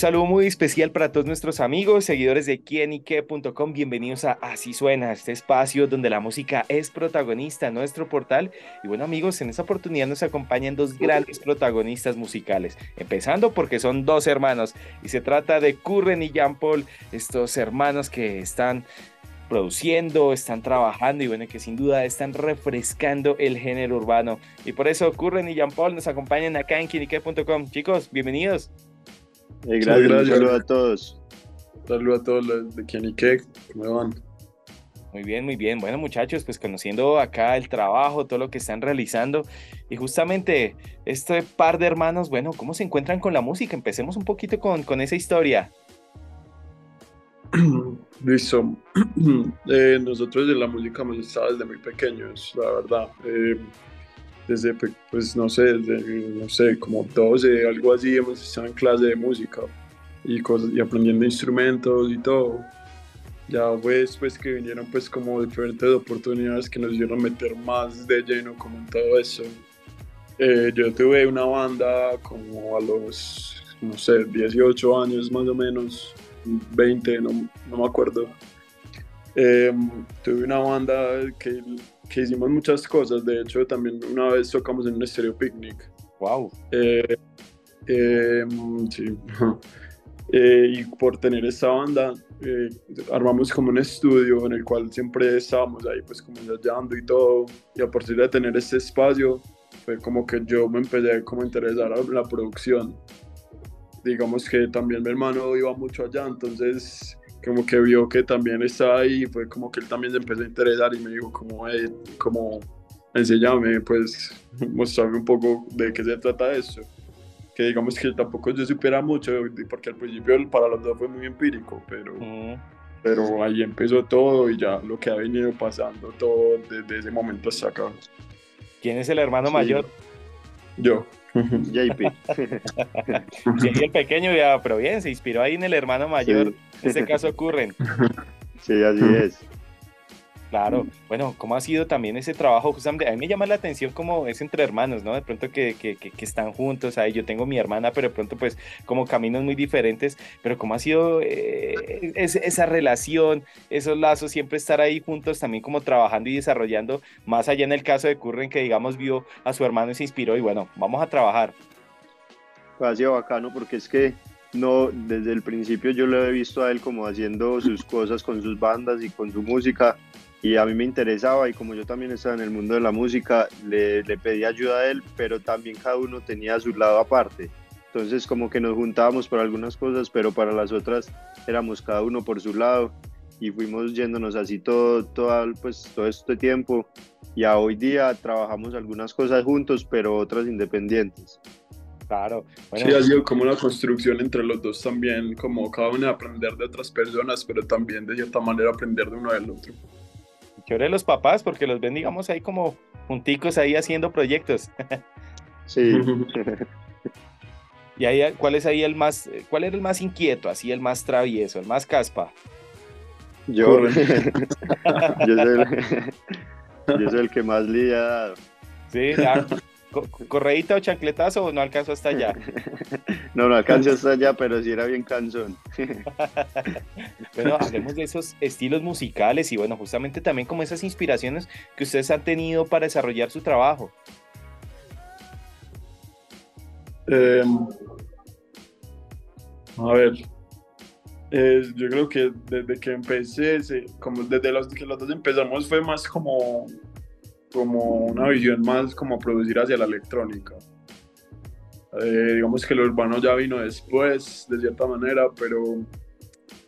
Saludo muy especial para todos nuestros amigos, seguidores de quienique.com. Bienvenidos a Así Suena, este espacio donde la música es protagonista nuestro portal. Y bueno, amigos, en esta oportunidad nos acompañan dos grandes protagonistas musicales. Empezando porque son dos hermanos y se trata de Curren y Jean Paul, estos hermanos que están produciendo, están trabajando y bueno, que sin duda están refrescando el género urbano. Y por eso Curren y Jean Paul nos acompañan acá en quienique.com. Chicos, bienvenidos. Eh, gracias, saludo a todos. Saludo a todos los de Cake, ¿cómo van? Muy bien, muy bien. Bueno, muchachos, pues conociendo acá el trabajo, todo lo que están realizando y justamente este par de hermanos, bueno, ¿cómo se encuentran con la música? Empecemos un poquito con, con esa historia. Listo. Eh, nosotros de la música hemos estado desde muy pequeños, la verdad. Eh, desde, pues no sé, desde, no sé, como 12, algo así, hemos estado en clase de música y, cosas, y aprendiendo instrumentos y todo. Ya fue después que vinieron pues como diferentes oportunidades que nos dieron meter más de lleno como en todo eso. Eh, yo tuve una banda como a los, no sé, 18 años más o menos, 20, no, no me acuerdo. Eh, tuve una banda que que hicimos muchas cosas. De hecho, también una vez tocamos en un estéreo picnic. ¡Wow! Eh, eh, sí. Eh, y por tener esta banda, armamos como un estudio en el cual siempre estábamos ahí, pues como ensayando y todo. Y a partir de tener este espacio, fue como que yo me empecé como a interesar en la producción. Digamos que también mi hermano iba mucho allá, entonces como que vio que también estaba ahí, fue como que él también se empezó a interesar y me dijo como, como, enséñame, pues, mostrarme un poco de qué se trata eso. Que digamos que tampoco yo supiera mucho, porque al principio para los dos fue muy empírico, pero, pero ahí empezó todo y ya lo que ha venido pasando todo desde ese momento hasta acá. ¿Quién es el hermano mayor? Yo. JP. sí, el pequeño ya, pero bien, se inspiró ahí en el hermano mayor. En este caso ocurren. Sí, así es. Claro, bueno, ¿cómo ha sido también ese trabajo? A mí me llama la atención como es entre hermanos, ¿no? De pronto que, que, que, están juntos, ahí yo tengo mi hermana, pero de pronto pues como caminos muy diferentes, pero ¿cómo ha sido eh, esa relación, esos lazos, siempre estar ahí juntos también como trabajando y desarrollando, más allá en el caso de Curren que digamos vio a su hermano y se inspiró y bueno, vamos a trabajar. Ha sido bacano porque es que no, desde el principio yo lo he visto a él como haciendo sus cosas con sus bandas y con su música y a mí me interesaba y como yo también estaba en el mundo de la música, le, le pedí ayuda a él, pero también cada uno tenía su lado aparte. Entonces como que nos juntábamos para algunas cosas, pero para las otras éramos cada uno por su lado y fuimos yéndonos así todo, todo, pues, todo este tiempo. Y a hoy día trabajamos algunas cosas juntos, pero otras independientes. Claro. Sí, ha sido como una construcción entre los dos también, como cada uno aprender de otras personas, pero también de cierta manera aprender de uno del otro chévere los papás porque los ven, digamos, ahí como junticos ahí haciendo proyectos. Sí. y ahí, ¿cuál es ahí el más, cuál era el más inquieto, así el más travieso, el más caspa? Yo, yo, soy el, yo soy el que más le ha dado. Sí, ya. ¿Correíta o chancletazo no alcanzó hasta allá? No, no alcanzó hasta allá, pero sí era bien cansón. Bueno, hablemos de esos estilos musicales y bueno, justamente también como esas inspiraciones que ustedes han tenido para desarrollar su trabajo. Em, a ver, yo creo que desde que empecé, como desde los que los dos empezamos fue más como como una visión más como producir hacia la electrónica. Eh, digamos que el urbano ya vino después, de cierta manera, pero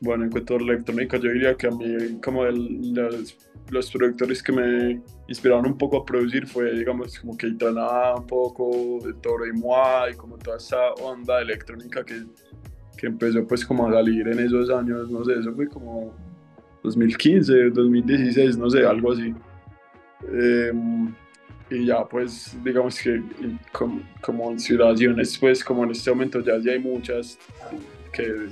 bueno, en cuanto a la electrónica, yo diría que a mí, como los, los, productores que me inspiraron un poco a producir fue, digamos, como que Itana un poco, Toro y Moi, y como toda esa onda electrónica que, que empezó pues como a salir en esos años, no sé, eso fue como 2015, 2016, no sé, algo así. Em, y ya pues digamos que como, como inspiraciones pues como en este momento ya, ya hay muchas que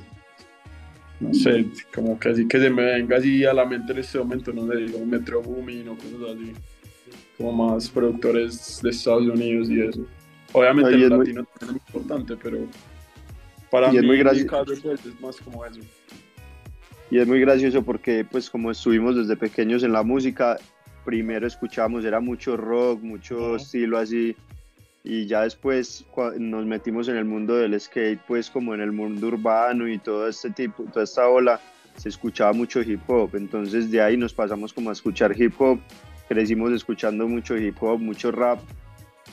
no sé, como que así que se me venga así a la mente en este momento, no sé, digo Metro Boomin o cosas así, como más productores de Estados Unidos y eso. Obviamente el latino es muy importante, pero para mí es muy pues, es más como eso. Y es muy gracioso porque pues como estuvimos desde pequeños en la música, primero escuchamos, era mucho rock, mucho estilo así, y ya después nos metimos en el mundo del skate, pues como en el mundo urbano y todo este tipo, toda esta ola, se escuchaba mucho hip hop, entonces de ahí nos pasamos como a escuchar hip hop, crecimos escuchando mucho hip hop, mucho rap,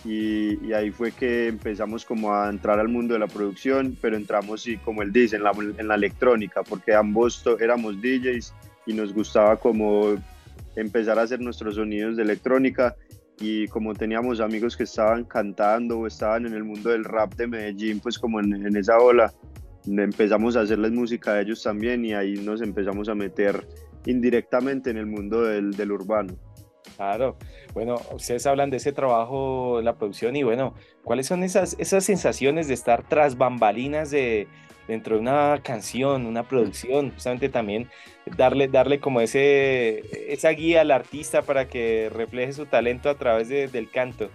y, ahí fue que empezamos como a entrar al mundo de la producción, pero entramos, y como él dice, en la, en la electrónica, porque ambos éramos DJs y nos gustaba como empezar a hacer nuestros sonidos de electrónica y como teníamos amigos que estaban cantando o estaban en el mundo del rap de Medellín, pues como en, en esa ola, empezamos a hacerles música a ellos también y ahí nos empezamos a meter indirectamente en el mundo del, del urbano. Claro, bueno, ustedes hablan de ese trabajo, la producción y bueno, ¿cuáles son esas, esas sensaciones de estar tras bambalinas de, dentro de una canción, una producción, justamente también darle, darle como ese, esa guía al artista para que refleje su talento a través del canto.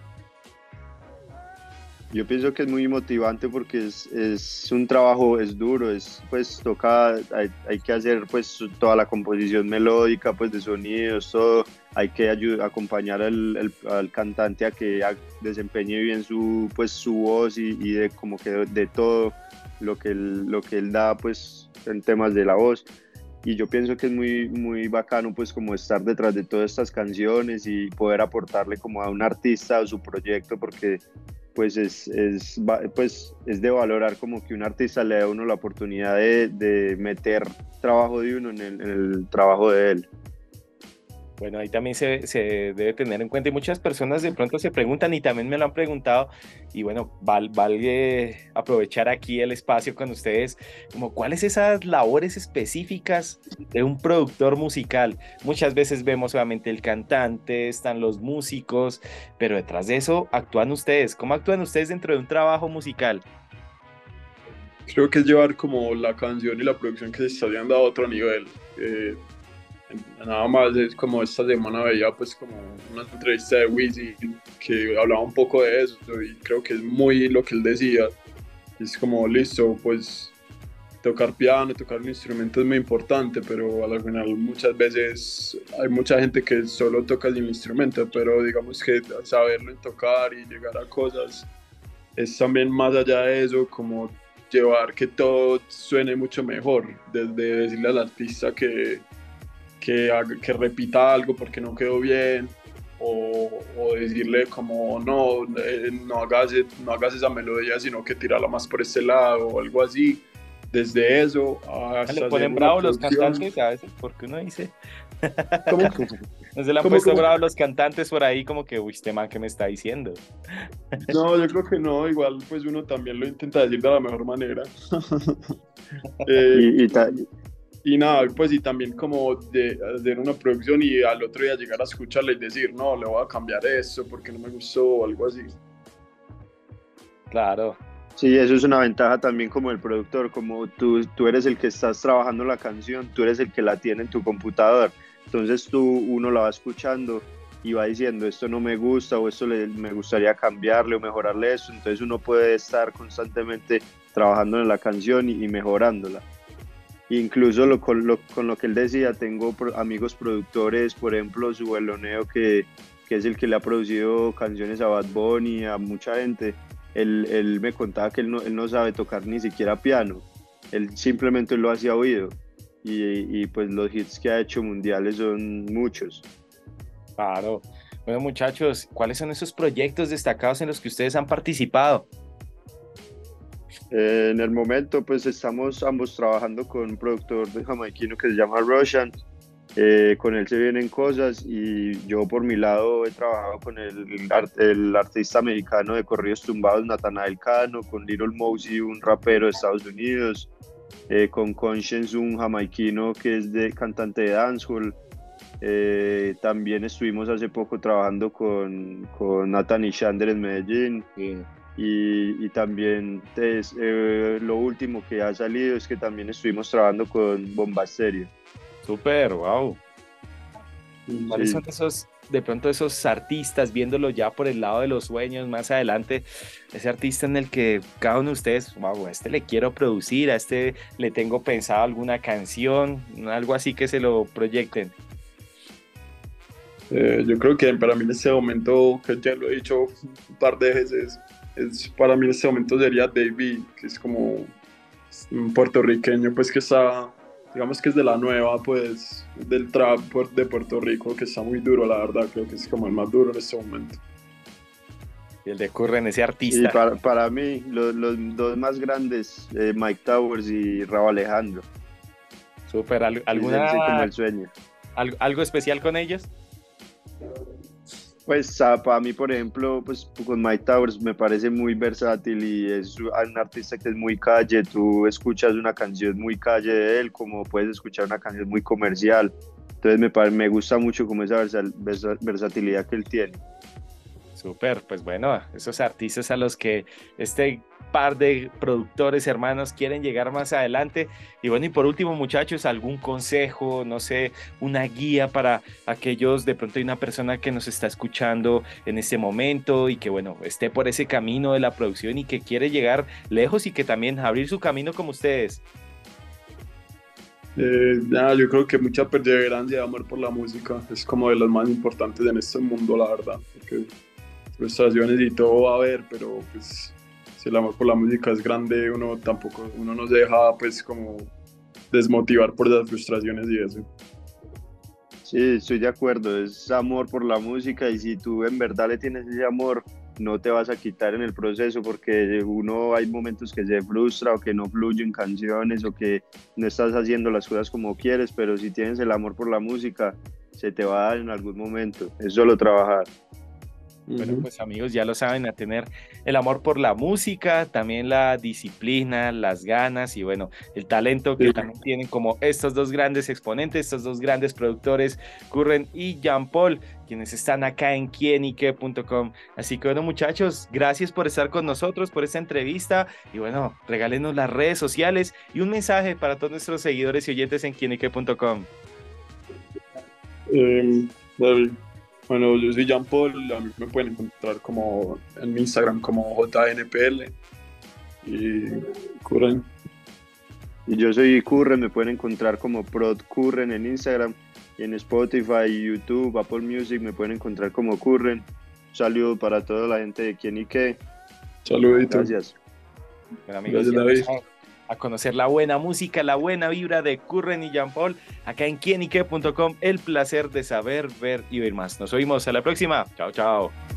Yo pienso que es muy motivante porque es, es un trabajo, es duro, es pues toca, hay, hay, que hacer pues toda la composición melódica, pues de sonidos, todo, hay que acompañar al, al, cantante a que desempeñe bien su pues su voz y, y de como que de todo lo que él, lo que él da pues en temas de la voz. Y yo pienso que es muy muy bacano pues como estar detrás de todas estas canciones y poder aportarle como a un artista a su proyecto porque pues es, es, pues es de valorar como que un artista le dé a uno la oportunidad de, de meter trabajo de uno en el, en el trabajo de él. Bueno, ahí también se, debe tener en cuenta y muchas personas de pronto se preguntan y también me lo han preguntado y bueno, val, aprovechar aquí el espacio con ustedes, como cuáles esas labores específicas de un productor musical. Muchas veces vemos obviamente el cantante, están los músicos, pero detrás de eso actúan ustedes. ¿Cómo actúan ustedes dentro de un trabajo musical? Creo que es llevar como la canción y la producción que se está dando a otro nivel. Eh, nada más es como esta semana veía pues como una entrevista de Wizzy que hablaba un poco de eso y creo que es muy lo que él decía. Es como listo pues tocar piano tocar un instrumento es muy importante pero al final muchas veces hay mucha gente que solo toca el instrumento pero digamos que saberlo en tocar y llegar a cosas es también más allá de eso como llevar que todo suene mucho mejor desde decirle al artista que que, que repita algo porque no quedó bien, o, o, decirle como no, eh, no, hagas, no hagas esa melodía, sino que tirala más por este lado o algo así. Desde eso hasta... Le ponen bravos los cantantes a veces, porque uno dice... ¿Cómo? No se le han puesto bravos los cantantes por ahí como que, uy, este man, ¿qué me está diciendo? No, yo creo que no, igual pues uno también lo intenta decir de la mejor manera. eh, y, y, y nada, pues y también como de hacer una producción y al otro día llegar a escucharla y decir, no, le voy a cambiar esto porque no me gustó o algo así. Claro. Sí, eso es una ventaja también como el productor, como tú, tú eres el que estás trabajando la canción, tú eres el que la tiene en tu computador, entonces tú uno la va escuchando y va diciendo esto no me gusta o esto le, me gustaría cambiarle o mejorarle eso, entonces uno puede estar constantemente trabajando en la canción y, y mejorándola. Incluso lo, con, lo, que él decía, tengo amigos productores, por ejemplo, su Beloneo, que, que, es el que le ha producido canciones a Bad Bunny, a mucha gente. Él, me contaba que él no, él no, sabe tocar ni siquiera piano, él simplemente lo hacía oído. Y, y, pues los hits que ha hecho mundiales son muchos. Claro. Bueno, muchachos, ¿cuáles son esos proyectos destacados en los que ustedes han participado? Eh, en el momento, pues estamos ambos trabajando con un productor de jamaiquino que se llama Russian. Eh, con él se vienen cosas y yo por mi lado he trabajado con el, el artista americano de corridos tumbados Nathanael Cano, con Little Mosey, un rapero de Estados Unidos, eh, con Conscience, un jamaiquino que es de cantante de dancehall. Eh, también estuvimos hace poco trabajando con, con Nathan y en Medellín. Y, también eh, lo último que ha salido es que también estuvimos trabajando con Bombasterio. Super, wow. ¿Cuáles son esos, de pronto esos artistas, viéndolo ya por el lado de los sueños más adelante, ese artista en el que cada uno de ustedes, wow, a este le quiero producir, a este le tengo pensado alguna canción, algo así que se lo proyecten? Eh, yo creo que para mí en este momento, que ya lo he dicho un par de veces, es, para mí en este momento sería David, que es como un puertorriqueño, pues que está, digamos que es de la nueva, pues del trap de Puerto Rico, que está muy duro, la verdad, creo que es como el más duro en este momento. Y el de Curren, ese artista. para, para, mí, los, los, dos más grandes, eh, Mike Towers y Raúl Alejandro. Súper, ¿alguna... como el sueño. ¿Algo especial con ellos? Pues para mí, por ejemplo, pues con Mike Towers me parece muy versátil y es un artista que es muy calle. Tú escuchas una canción muy calle de él, como puedes escuchar una canción muy comercial. Entonces me, me gusta mucho como esa versatilidad que él tiene. Súper, pues bueno, esos artistas a los que este par de productores hermanos quieren llegar más adelante. Y bueno, y por último, muchachos, algún consejo, no sé, una guía para aquellos, de pronto hay una persona que nos está escuchando en este momento y que bueno, esté por ese camino de la producción y que quiere llegar lejos y que también abrir su camino como ustedes. Eh, yo creo que mucha perseverancia y amor por la música es como de las más importantes en este mundo, la verdad. Frustraciones y todo va a haber, pero pues si el amor por la música es grande, uno tampoco, uno no se deja pues como desmotivar por las frustraciones y eso. Sí, estoy de acuerdo, es amor por la música y si tú en verdad le tienes ese amor, no te vas a quitar en el proceso porque uno hay momentos que se frustra o que no fluyen canciones o que no estás haciendo las cosas como quieres, pero si tienes el amor por la música, se te va a dar en algún momento, es solo trabajar. Bueno, pues amigos, ya lo saben, a tener el amor por la música, también la disciplina, las ganas y bueno, el talento que también tienen como estos dos grandes exponentes, estos dos grandes productores, Curren y Jean Paul, quienes están acá en quienique.com. Así que bueno, muchachos, gracias por estar con nosotros, por esta entrevista y bueno, regálenos las redes sociales y un mensaje para todos nuestros seguidores y oyentes en quienique.com. Eh, bueno, yo soy Jean Paul, a mí me pueden encontrar como en mi Instagram como JNPL y Curren. Y yo soy Curren, me pueden encontrar como Prod Curren en Instagram y en Spotify, YouTube, Apple Music me pueden encontrar como Curren. Un saludo para toda la gente de Quién y qué. Saludito. Gracias. Bueno, amigos, Gracias, David a conocer la buena música, la buena vibra de Curren y Jean Paul acá en quienique.com. El placer de saber, ver y oír más. Nos oímos a la próxima. Chao, chao.